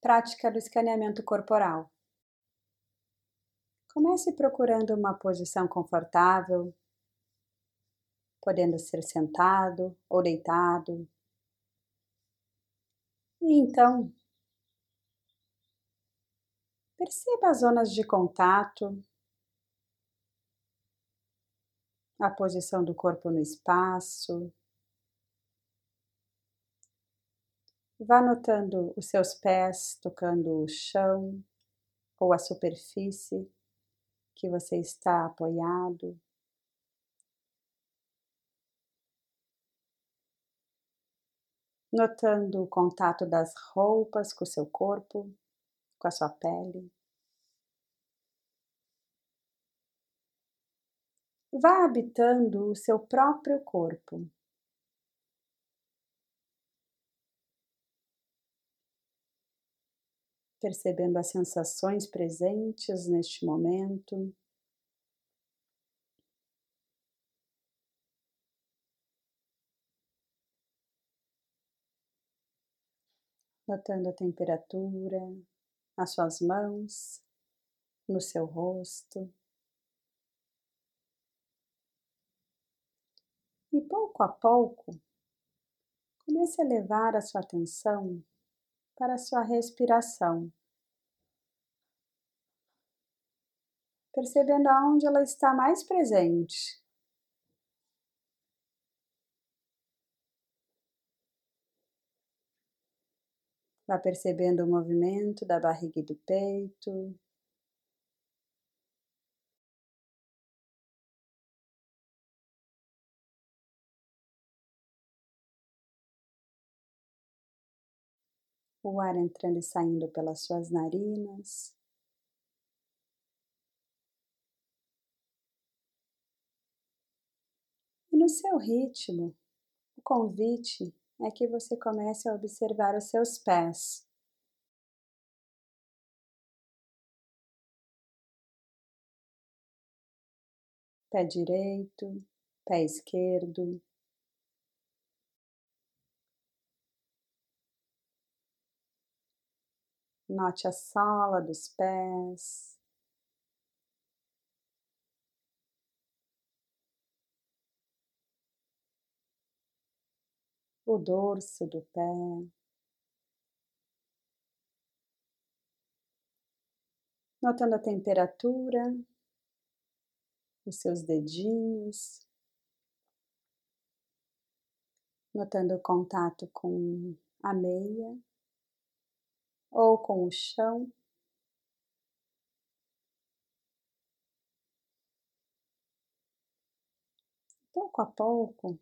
Prática do escaneamento corporal. Comece procurando uma posição confortável, podendo ser sentado ou deitado. E então, perceba as zonas de contato, a posição do corpo no espaço, Vá notando os seus pés tocando o chão ou a superfície que você está apoiado. Notando o contato das roupas com o seu corpo, com a sua pele. Vá habitando o seu próprio corpo. Percebendo as sensações presentes neste momento. Notando a temperatura nas suas mãos, no seu rosto. E pouco a pouco, comece a levar a sua atenção para sua respiração. Percebendo aonde ela está mais presente. Vá percebendo o movimento da barriga e do peito, o ar entrando e saindo pelas suas narinas. E no seu ritmo, o convite é que você comece a observar os seus pés. Pé direito, pé esquerdo, Note a sola dos pés. O dorso do pé. Notando a temperatura dos seus dedinhos. Notando o contato com a meia ou com o chão. Pouco a pouco,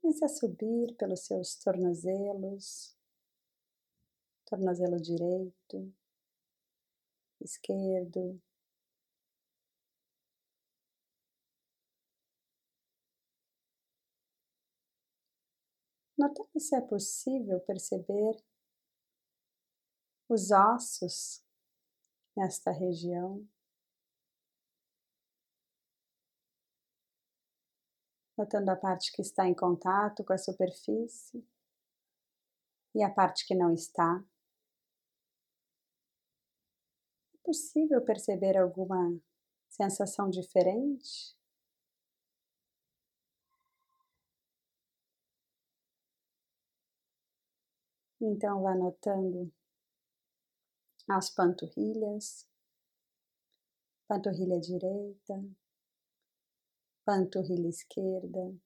comece a subir pelos seus tornozelos, tornozelo direito, esquerdo, notando se é possível perceber os ossos nesta região. Notando a parte que está em contato com a superfície e a parte que não está. É possível perceber alguma sensação diferente? Então, vá notando as panturrilhas, panturrilha direita, panturrilha esquerda,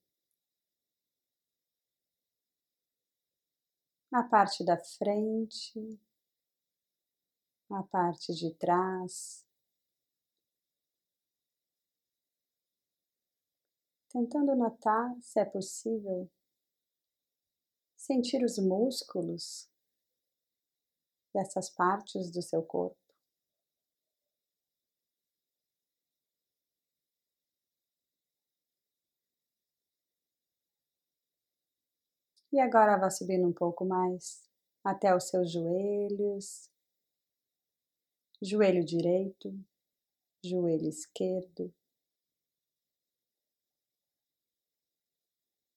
a parte da frente, a parte de trás. Tentando notar se é possível sentir os músculos dessas partes do seu corpo. E agora vá subindo um pouco mais até os seus joelhos, joelho direito, joelho esquerdo.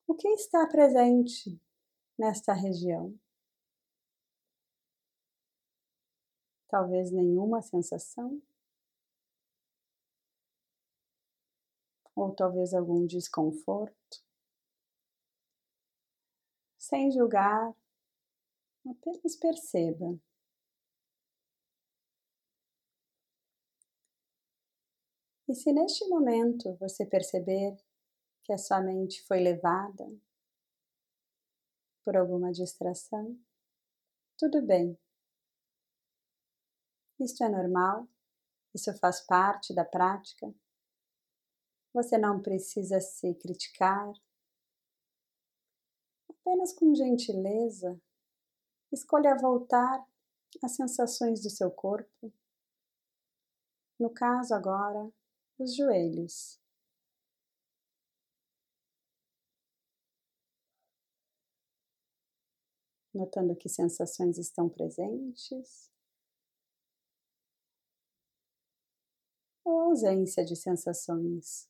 O que está presente nesta região? Talvez nenhuma sensação, ou talvez algum desconforto, sem julgar, apenas perceba. E se neste momento você perceber que a sua mente foi levada por alguma distração, tudo bem. Isto é normal, isso faz parte da prática. Você não precisa se criticar. Apenas com gentileza, escolha voltar às sensações do seu corpo. No caso agora, os joelhos. Notando que sensações estão presentes. Ou ausência de sensações.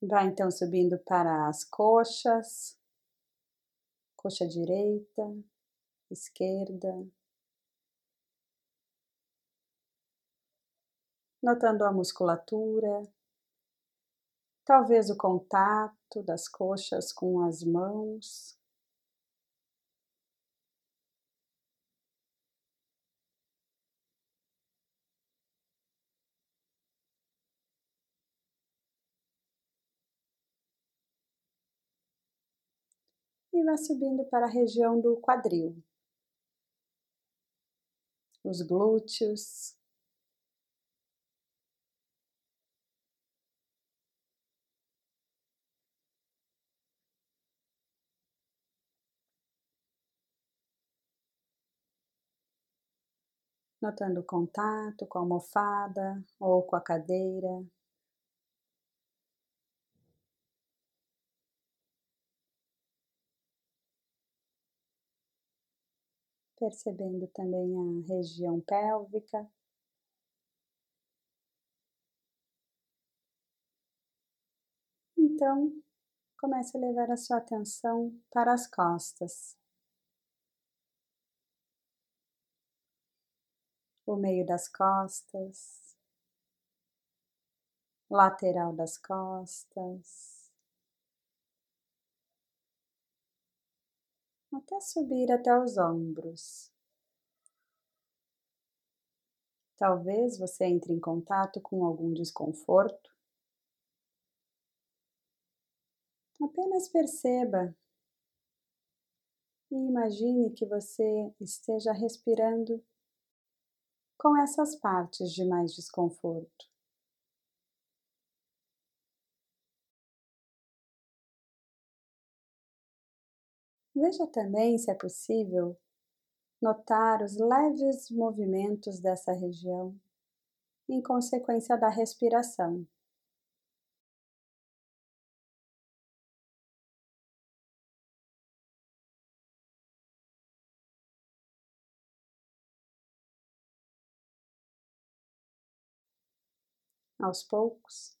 Vai então subindo para as coxas, coxa direita, esquerda, notando a musculatura, talvez o contato das coxas com as mãos. E vai subindo para a região do quadril, os glúteos, notando o contato com a almofada ou com a cadeira. Percebendo também a região pélvica. Então, comece a levar a sua atenção para as costas. o meio das costas, lateral das costas, até subir até os ombros. Talvez você entre em contato com algum desconforto. Apenas perceba e imagine que você esteja respirando com essas partes de mais desconforto. Veja também se é possível notar os leves movimentos dessa região em consequência da respiração. aos poucos,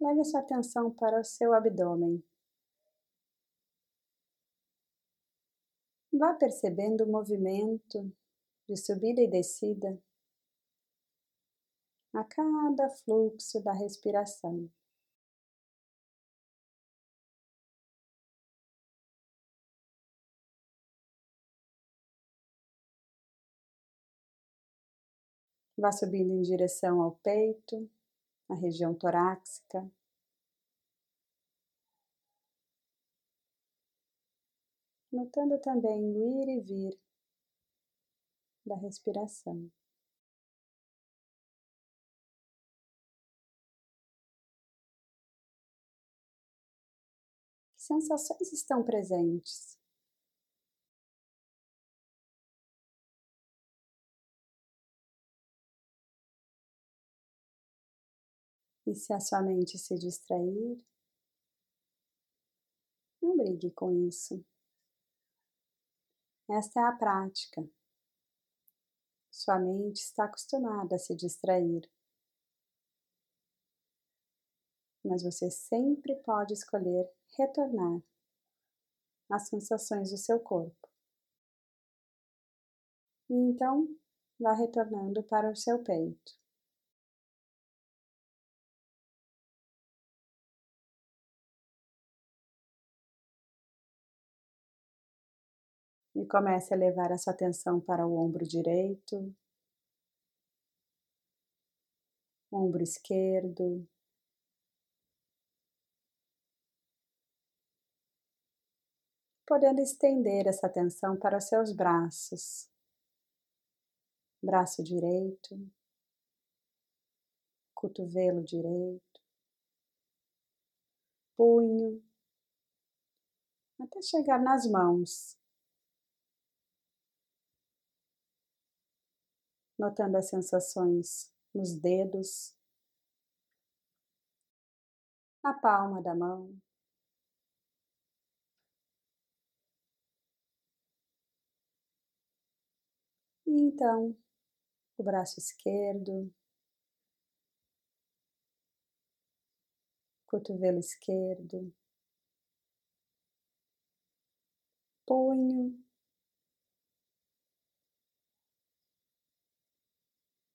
leve sua atenção para o seu abdômen. Vá percebendo o movimento de subida e descida a cada fluxo da respiração. Vá subindo em direção ao peito, à região torácica. Notando também o ir e vir da respiração. Que sensações estão presentes? E se a sua mente se distrair, não brigue com isso. Esta é a prática. Sua mente está acostumada a se distrair. Mas você sempre pode escolher retornar às sensações do seu corpo. E então, vá retornando para o seu peito. E comece a levar a sua atenção para o ombro direito, ombro esquerdo, podendo estender essa atenção para os seus braços, braço direito, cotovelo direito, punho, até chegar nas mãos. Notando as sensações nos dedos, na palma da mão. E então, o braço esquerdo, cotovelo esquerdo, punho,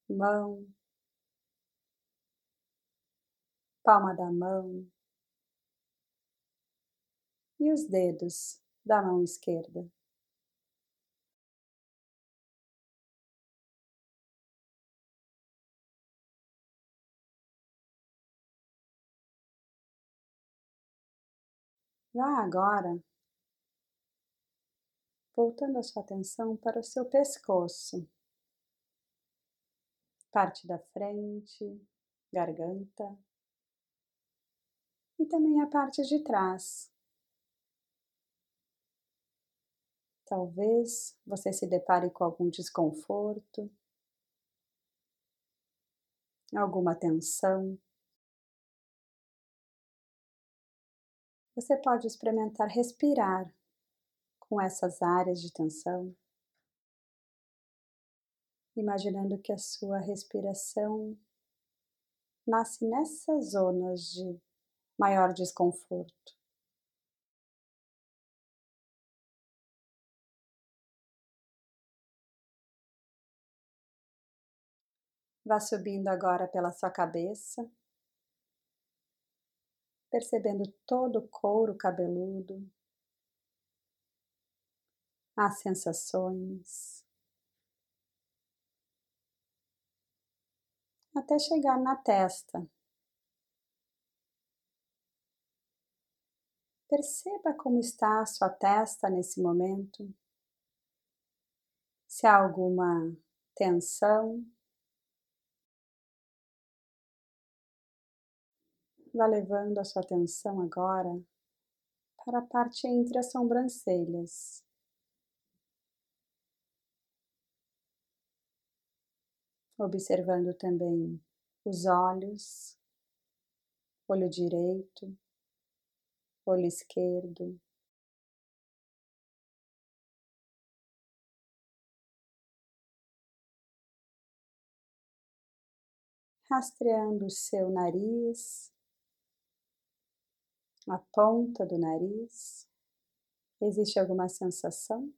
mão, palma da mão e os dedos da mão esquerda. Vá agora voltando a sua atenção para o seu pescoço parte da frente, garganta e também a parte de trás. Talvez você se depare com algum desconforto, alguma tensão. Você pode experimentar respirar com essas áreas de tensão imaginando que a sua respiração nasce nessas zonas de maior desconforto. Vá subindo agora pela sua cabeça, percebendo todo o couro cabeludo, as sensações. Até chegar na testa. Perceba como está a sua testa nesse momento. Se há alguma tensão, vá levando a sua atenção agora para a parte entre as sobrancelhas. Observando também os olhos, olho direito, olho esquerdo. Rastreando o seu nariz, a ponta do nariz. Existe alguma sensação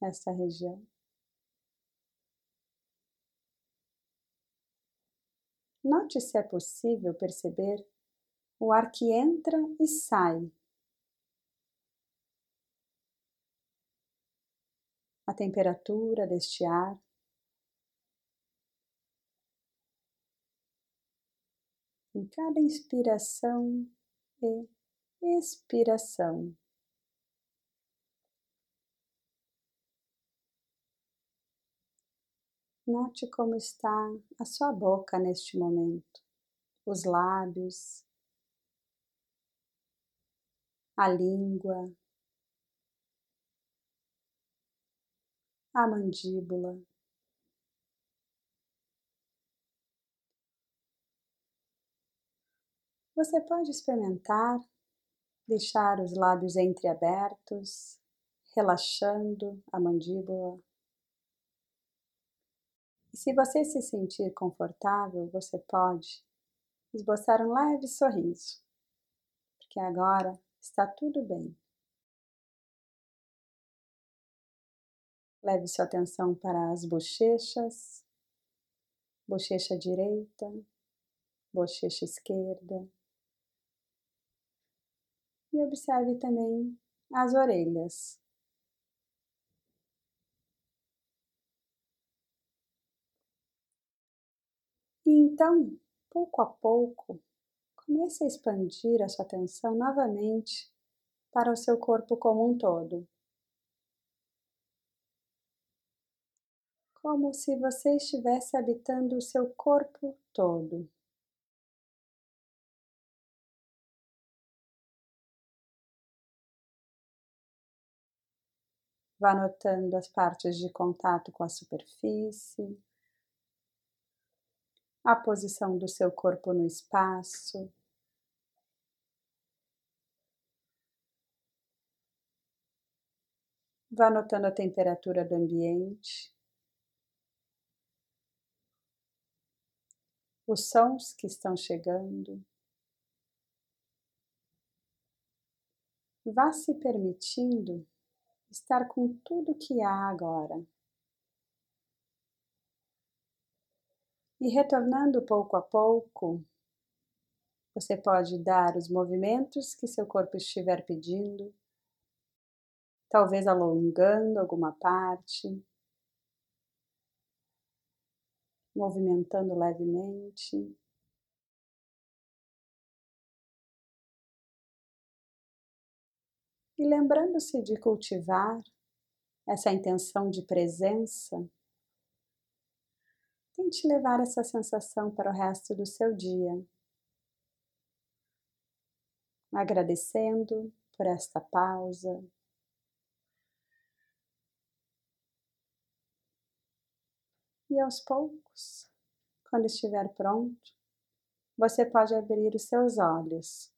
nessa região? Note se é possível perceber o ar que entra e sai. A temperatura deste ar. Em cada inspiração e expiração. Note como está a sua boca neste momento, os lábios, a língua, a mandíbula. Você pode experimentar deixar os lábios entreabertos, relaxando a mandíbula. E se você se sentir confortável, você pode esboçar um leve sorriso, porque agora está tudo bem. Leve sua atenção para as bochechas, bochecha direita, bochecha esquerda. E observe também as orelhas. E então, pouco a pouco, comece a expandir a sua atenção novamente para o seu corpo como um todo. Como se você estivesse habitando o seu corpo todo. Vá notando as partes de contato com a superfície, a posição do seu corpo no espaço. Vá notando a temperatura do ambiente, os sons que estão chegando. Vá se permitindo estar com tudo que há agora. E retornando pouco a pouco, você pode dar os movimentos que seu corpo estiver pedindo, talvez alongando alguma parte, movimentando levemente. E lembrando-se de cultivar essa intenção de presença Tente levar essa sensação para o resto do seu dia, agradecendo por esta pausa. E aos poucos, quando estiver pronto, você pode abrir os seus olhos.